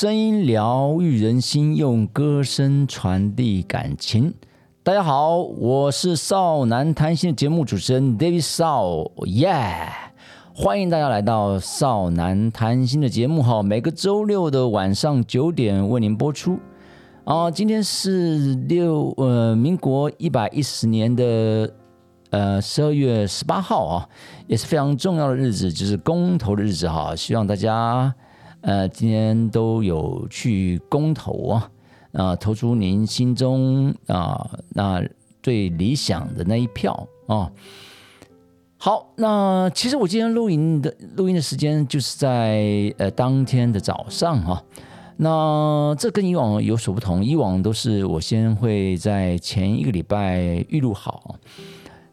声音疗愈人心，用歌声传递感情。大家好，我是少男谈心的节目主持人 David 少，耶！欢迎大家来到少男谈心的节目哈，每个周六的晚上九点为您播出。啊，今天是六呃民国一百一十年的呃十二月十八号啊，也是非常重要的日子，就是公投的日子哈，希望大家。呃，今天都有去公投啊，啊，投出您心中啊那最理想的那一票啊。好，那其实我今天录音的录音的时间就是在呃当天的早上哈。那这跟以往有所不同，以往都是我先会在前一个礼拜预录好。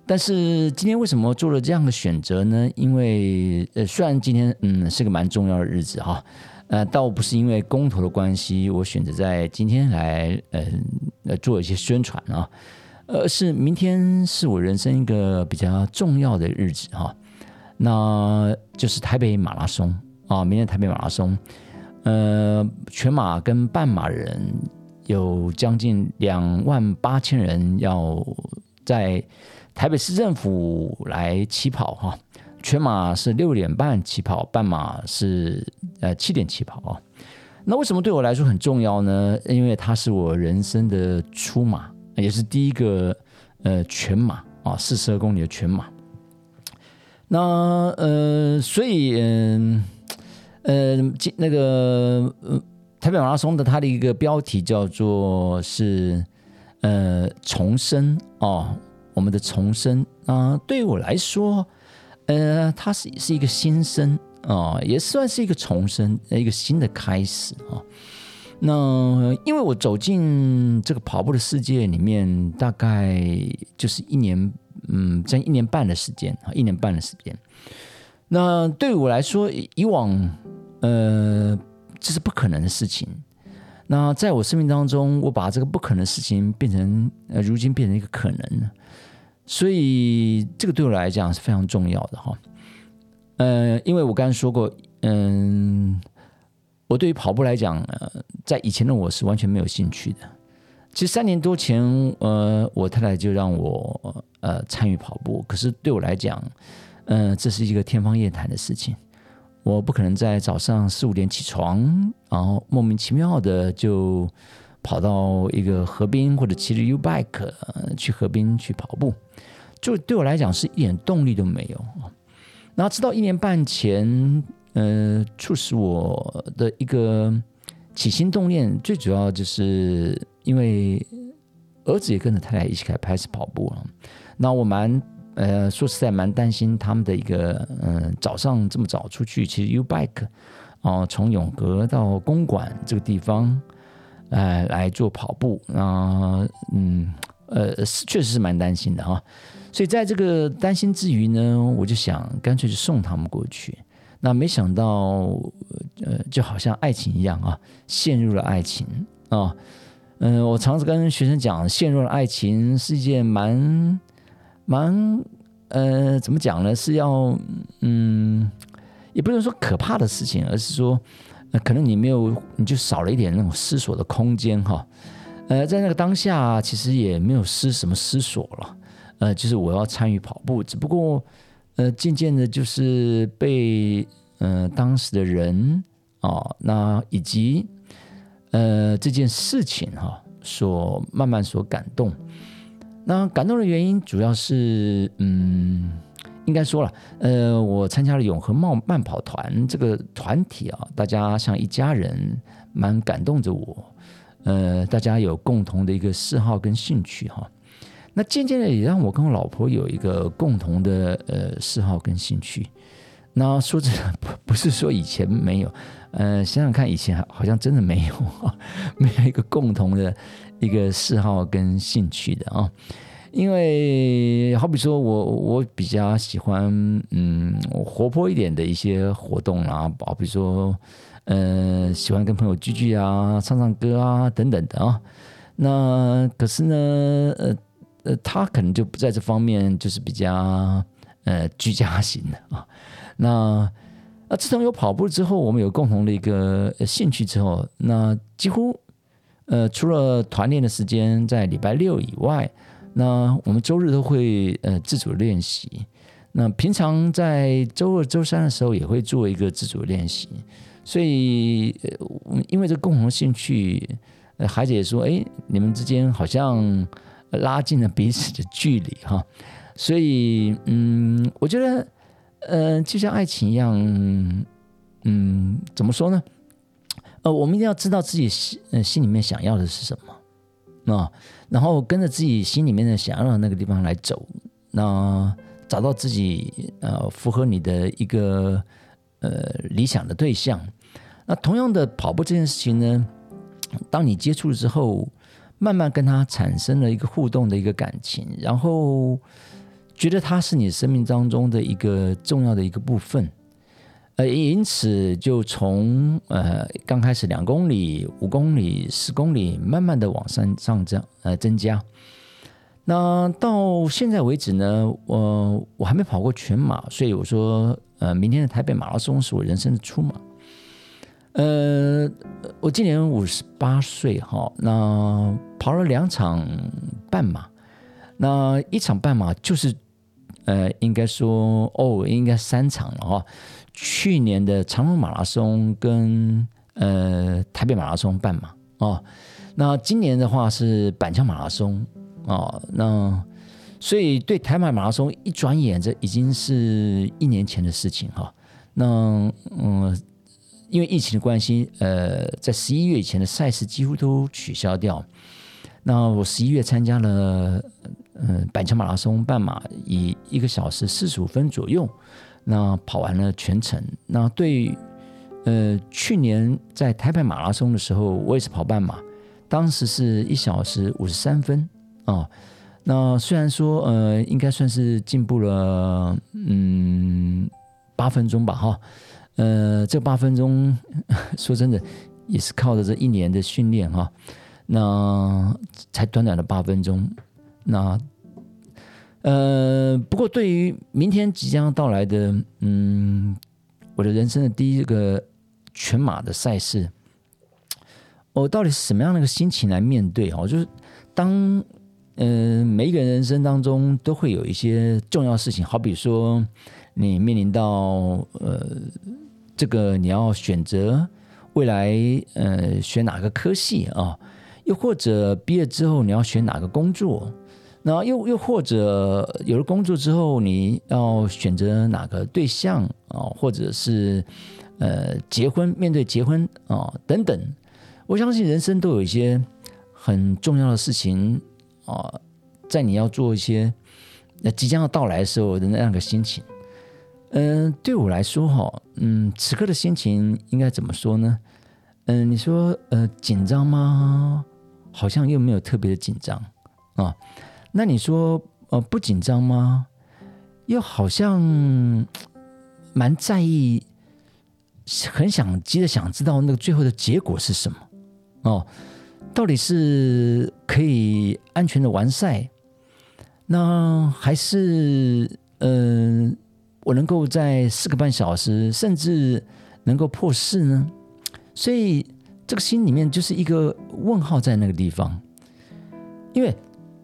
但是今天为什么做了这样的选择呢？因为呃，虽然今天嗯是个蛮重要的日子哈，呃，倒不是因为公投的关系，我选择在今天来嗯呃做一些宣传啊，而是明天是我人生一个比较重要的日子哈，那就是台北马拉松啊，明天台北马拉松，呃，全马跟半马人有将近两万八千人要在。台北市政府来起跑哈，全马是六点半起跑，半马是呃七点起跑啊。那为什么对我来说很重要呢？因为它是我人生的初马，也是第一个呃全马啊，四十二公里的全马。那呃，所以嗯呃，那个呃台北马拉松的它的一个标题叫做是呃重生哦。我们的重生啊，对于我来说，呃，它是是一个新生啊，也算是一个重生，一个新的开始啊。那因为我走进这个跑步的世界里面，大概就是一年，嗯，将近一年半的时间啊，一年半的时间。那对我来说，以往，呃，这是不可能的事情。那在我生命当中，我把这个不可能的事情变成，呃，如今变成一个可能。所以这个对我来讲是非常重要的哈，呃，因为我刚才说过，嗯，我对于跑步来讲，呃，在以前的我是完全没有兴趣的。其实三年多前，呃，我太太就让我呃参与跑步，可是对我来讲，嗯，这是一个天方夜谭的事情。我不可能在早上四五点起床，然后莫名其妙的就跑到一个河边或者骑着 U bike 去河边去跑步。就对我来讲是一点动力都没有啊。然后直到一年半前，呃，促使我的一个起心动念，最主要就是因为儿子也跟着太太一起开开始跑步了。那我蛮呃说实在蛮担心他们的一个嗯早上这么早出去，其实 U bike 哦从永和到公馆这个地方呃来做跑步，啊嗯呃确实是蛮担心的哈。所以在这个担心之余呢，我就想干脆就送他们过去。那没想到，呃，就好像爱情一样啊，陷入了爱情啊。嗯，我常常跟学生讲，陷入了爱情是一件蛮蛮呃，怎么讲呢？是要嗯，也不能说可怕的事情，而是说，可能你没有，你就少了一点那种思索的空间哈。呃，在那个当下，其实也没有思什么思索了。呃，就是我要参与跑步，只不过，呃，渐渐的，就是被呃当时的人啊，那以及呃这件事情哈，所慢慢所感动。那感动的原因主要是，嗯，应该说了，呃，我参加了永和慢慢跑团这个团体啊，大家像一家人，蛮感动着我。呃，大家有共同的一个嗜好跟兴趣哈。那渐渐的也让我跟我老婆有一个共同的呃嗜好跟兴趣。那说真的，不不是说以前没有，呃，想想看，以前好像真的没有，没有一个共同的一个嗜好跟兴趣的啊。因为好比说我我比较喜欢嗯活泼一点的一些活动啊，好比说呃喜欢跟朋友聚聚啊，唱唱歌啊等等的啊。那可是呢呃。呃，他可能就不在这方面，就是比较呃居家型的啊。那啊，自从有跑步之后，我们有共同的一个兴趣之后，那几乎呃除了团练的时间在礼拜六以外，那我们周日都会呃自主练习。那平常在周二、周三的时候也会做一个自主练习。所以，呃因为这共同兴趣，呃孩子也说：“哎，你们之间好像拉近了彼此的距离哈。”所以，嗯，我觉得。呃，就像爱情一样，嗯，怎么说呢？呃，我们一定要知道自己心心里面想要的是什么啊，然后跟着自己心里面的想要的那个地方来走，那找到自己呃符合你的一个呃理想的对象。那同样的跑步这件事情呢，当你接触了之后，慢慢跟他产生了一个互动的一个感情，然后。觉得它是你生命当中的一个重要的一个部分，呃，因此就从呃刚开始两公里、五公里、十公里，慢慢的往上上增呃增加。那到现在为止呢，我我还没跑过全马，所以我说，呃，明天的台北马拉松是我人生的初马。呃，我今年五十八岁哈，那跑了两场半马，那一场半马就是。呃，应该说哦，应该三场了哈。去年的长隆马拉松跟呃台北马拉松半马哦，那今年的话是板桥马拉松哦，那所以对台马马拉松一转眼，这已经是一年前的事情哈。那嗯，因为疫情的关系，呃，在十一月以前的赛事几乎都取消掉。那我十一月参加了。嗯，板桥马拉松半马以一个小时四十五分左右，那跑完了全程。那对，呃，去年在台北马拉松的时候，我也是跑半马，当时是一小时五十三分啊。那虽然说，呃，应该算是进步了，嗯，八分钟吧，哈。呃，这八分钟，说真的，也是靠着这一年的训练哈。那才短短的八分钟。那，呃，不过对于明天即将到来的，嗯，我的人生的第一个全马的赛事，我到底是什么样的一个心情来面对啊？就是当，嗯，每一个人人生当中都会有一些重要事情，好比说你面临到，呃，这个你要选择未来，呃，选哪个科系啊？又或者毕业之后你要选哪个工作？那又又或者有了工作之后，你要选择哪个对象啊，或者是呃结婚，面对结婚啊等等，我相信人生都有一些很重要的事情啊，在你要做一些那即将要到来的时候的那样个心情。嗯，对我来说哈，嗯，此刻的心情应该怎么说呢？嗯，你说呃紧张吗？好像又没有特别的紧张啊。那你说，呃，不紧张吗？又好像 蛮在意，很想急着想知道那个最后的结果是什么哦？到底是可以安全的完赛，那还是嗯，我能够在四个半小时，甚至能够破四呢？所以这个心里面就是一个问号在那个地方，因为。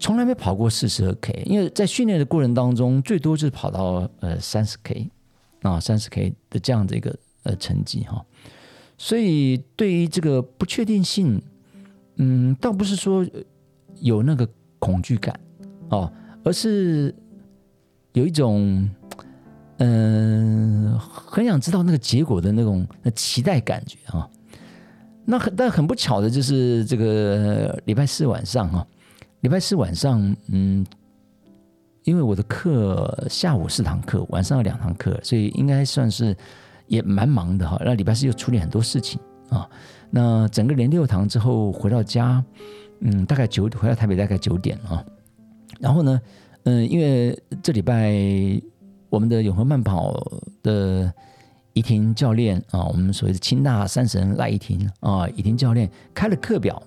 从来没跑过四十二 K，因为在训练的过程当中，最多就是跑到呃三十 K 啊，三十 K 的这样的一个呃成绩哈。所以对于这个不确定性，嗯，倒不是说有那个恐惧感哦，而是有一种嗯很想知道那个结果的那种期待感觉啊。那很但很不巧的就是这个礼拜四晚上哈。礼拜四晚上，嗯，因为我的课下午四堂课，晚上有两堂课，所以应该算是也蛮忙的哈。那礼拜四又处理很多事情啊。那整个连六堂之后回到家，嗯，大概九回到台北大概九点啊。然后呢，嗯，因为这礼拜我们的永恒慢跑的怡婷教练啊，我们所谓的清大三神赖怡婷啊，怡婷教练开了课表。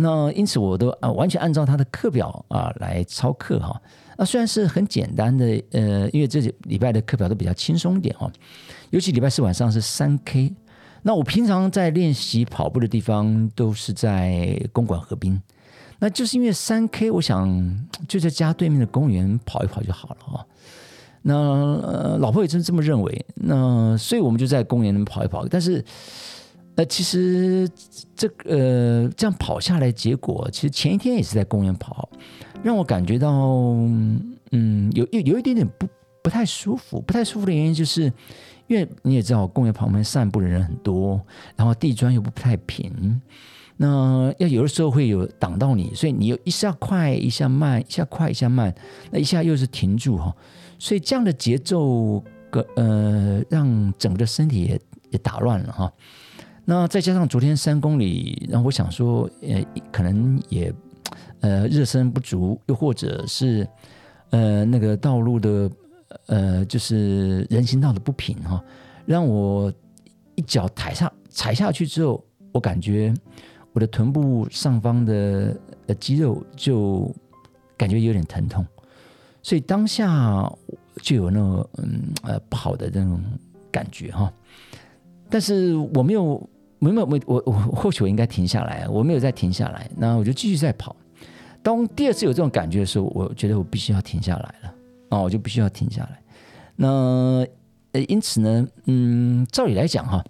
那因此我都啊完全按照他的课表啊来操课哈。那虽然是很简单的，呃，因为这礼拜的课表都比较轻松一点哈。尤其礼拜四晚上是三 K。那我平常在练习跑步的地方都是在公馆河滨，那就是因为三 K，我想就在家对面的公园跑一跑就好了哈。那呃，老婆也真这么认为，那所以我们就在公园跑一跑。但是那，其实这个这样跑下来，结果其实前一天也是在公园跑，让我感觉到嗯，有有有一点点不不太舒服。不太舒服的原因就是。因为你也知道，公园旁边散步的人很多，然后地砖又不太平，那要有的时候会有挡到你，所以你又一下快一下慢，一下快一下慢，那一下又是停住哈，所以这样的节奏，个呃，让整个身体也也打乱了哈。那再加上昨天三公里，然后我想说，呃，可能也呃热身不足，又或者是呃那个道路的。呃，就是人行道的不平哈，让我一脚踩下踩下去之后，我感觉我的臀部上方的呃肌肉就感觉有点疼痛，所以当下就有那种嗯呃不好的那种感觉哈。但是我没有，没有，没我我或许我应该停下来，我没有再停下来，那我就继续在跑。当第二次有这种感觉的时候，我觉得我必须要停下来了。啊，我就必须要停下来。那呃，因此呢，嗯，照理来讲哈，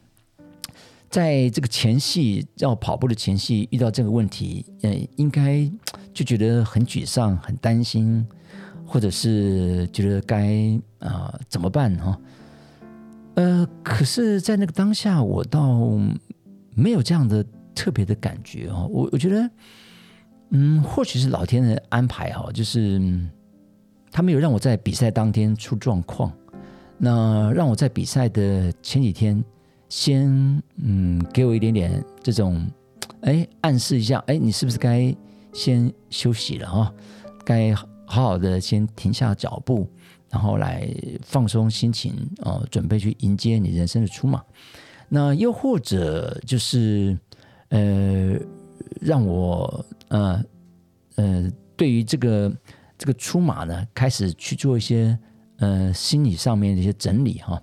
在这个前戏要跑步的前戏遇到这个问题，呃，应该就觉得很沮丧、很担心，或者是觉得该啊怎么办哈？呃，可是，在那个当下，我倒没有这样的特别的感觉哦。我我觉得，嗯，或许是老天的安排哈，就是。他没有让我在比赛当天出状况，那让我在比赛的前几天先嗯给我一点点这种哎暗示一下哎你是不是该先休息了哈？该好好的先停下脚步，然后来放松心情哦，准备去迎接你人生的出马。那又或者就是呃让我呃呃对于这个。这个出马呢，开始去做一些呃心理上面的一些整理哈。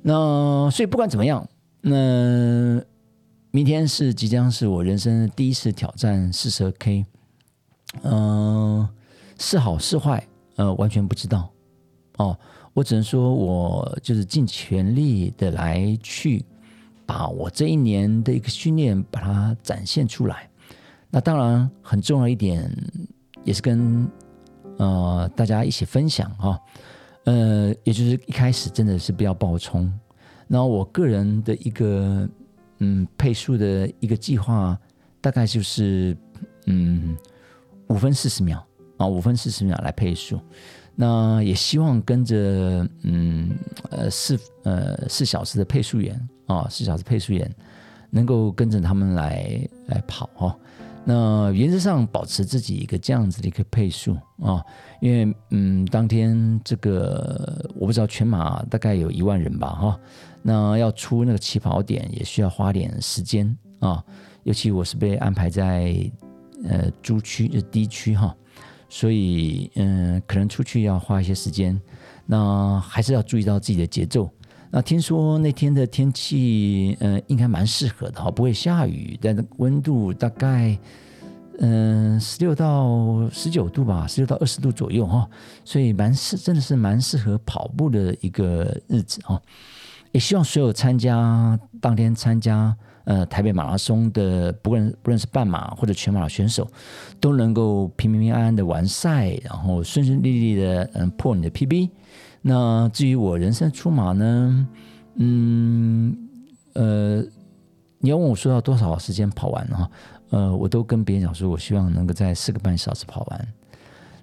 那所以不管怎么样，那明天是即将是我人生第一次挑战四十 K，嗯，是好是坏，呃，完全不知道哦。我只能说我就是尽全力的来去把我这一年的一个训练把它展现出来。那当然很重要一点，也是跟。呃，大家一起分享哈，呃，也就是一开始真的是不要爆冲。然后我个人的一个嗯配速的一个计划，大概就是嗯五分四十秒啊，五分四十秒来配速。那也希望跟着嗯呃四呃四小时的配速员啊，四小时配速员能够跟着他们来来跑哈。那原则上保持自己一个这样子的一个配速啊，因为嗯，当天这个我不知道全马大概有一万人吧哈，那要出那个起跑点也需要花点时间啊，尤其我是被安排在呃珠区就 D 区哈，所以嗯，可能出去要花一些时间，那还是要注意到自己的节奏。那听说那天的天气，嗯，应该蛮适合的哈，不会下雨，但温度大概，嗯，十六到十九度吧，十六到二十度左右哈，所以蛮适，真的是蛮适合跑步的一个日子哈。也希望所有参加当天参加呃台北马拉松的，不论不论是半马或者全马选手，都能够平平安安的完赛，然后顺顺利利的嗯破你的 PB。那至于我人生出马呢，嗯，呃，你要问我说要多少时间跑完哈，呃，我都跟别人讲说，我希望能够在四个半小时跑完。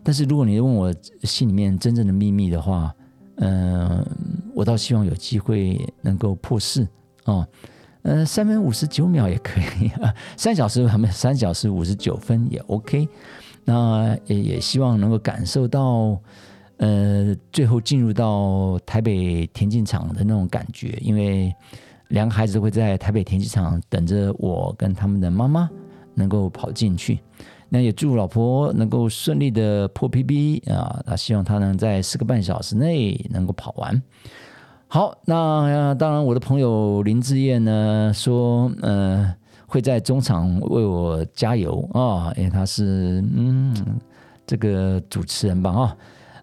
但是如果你问我心里面真正的秘密的话，嗯，我倒希望有机会能够破四啊，呃，三分五十九秒也可以，三小时他们三小时五十九分也 OK。那也也希望能够感受到。呃，最后进入到台北田径场的那种感觉，因为两个孩子会在台北田径场等着我跟他们的妈妈能够跑进去。那也祝老婆能够顺利的破 PB 啊！那希望她能在四个半小时内能够跑完。好，那当然我的朋友林志燕呢说，呃，会在中场为我加油啊，因为他是嗯这个主持人吧啊，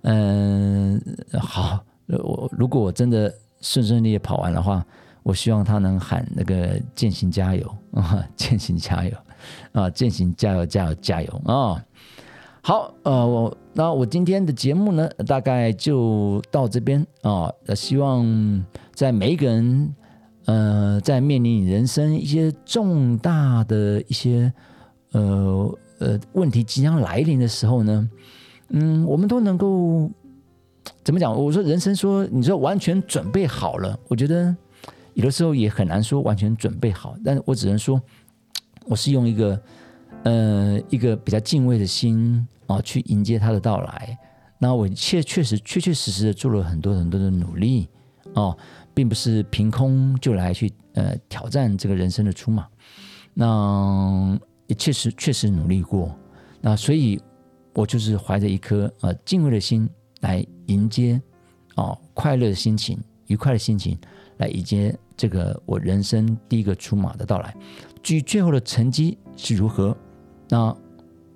嗯好，我如果我真的顺顺利利跑完的话，我希望他能喊那个践行加油啊，践行加油。啊，践行加油加油加油啊！好，呃，我那我今天的节目呢，大概就到这边啊。希望在每一个人，呃，在面临人生一些重大的一些呃呃问题即将来临的时候呢，嗯，我们都能够怎么讲？我说人生说，你说完全准备好了，我觉得有的时候也很难说完全准备好，但是我只能说。我是用一个，呃，一个比较敬畏的心啊，去迎接他的到来。那我确确实确确实实的做了很多很多的努力哦，并不是凭空就来去呃挑战这个人生的出马。那也确实确实努力过。那所以，我就是怀着一颗呃敬畏的心来迎接哦快乐的心情、愉快的心情来迎接这个我人生第一个出马的到来。至于最后的成绩是如何，那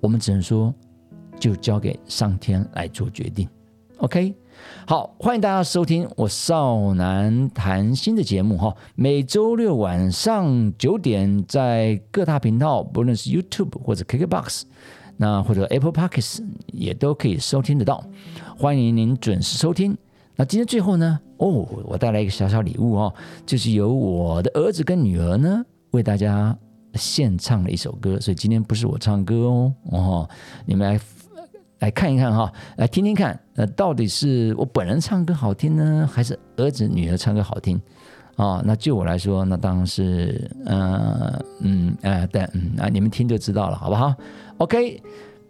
我们只能说，就交给上天来做决定。OK，好，欢迎大家收听我少男谈心的节目哈，每周六晚上九点在各大频道，不论是 YouTube 或者 KKBox，那或者 Apple Podcasts 也都可以收听得到。欢迎您准时收听。那今天最后呢，哦，我带来一个小小礼物哦，就是由我的儿子跟女儿呢。为大家现唱了一首歌，所以今天不是我唱歌哦，哦，你们来来看一看哈，来听听看，呃，到底是我本人唱歌好听呢，还是儿子女儿唱歌好听？啊，那就我来说，那当然是，嗯嗯，哎，对，嗯，啊，你们听就知道了，好不好？OK，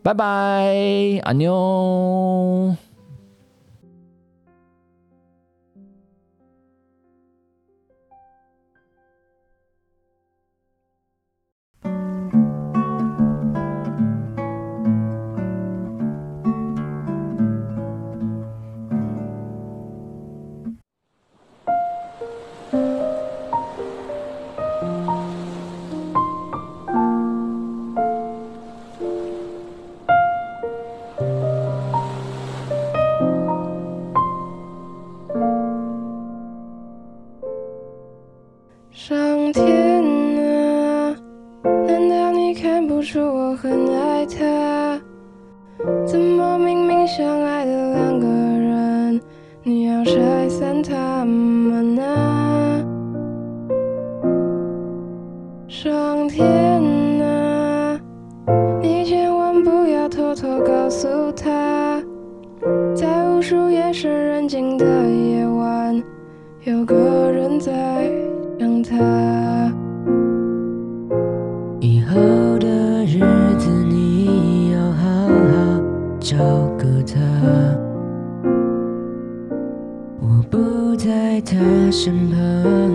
拜拜，阿妞。无数夜深人静的夜晚，有个人在想他。以后的日子你要好好找个他，我不在他身旁。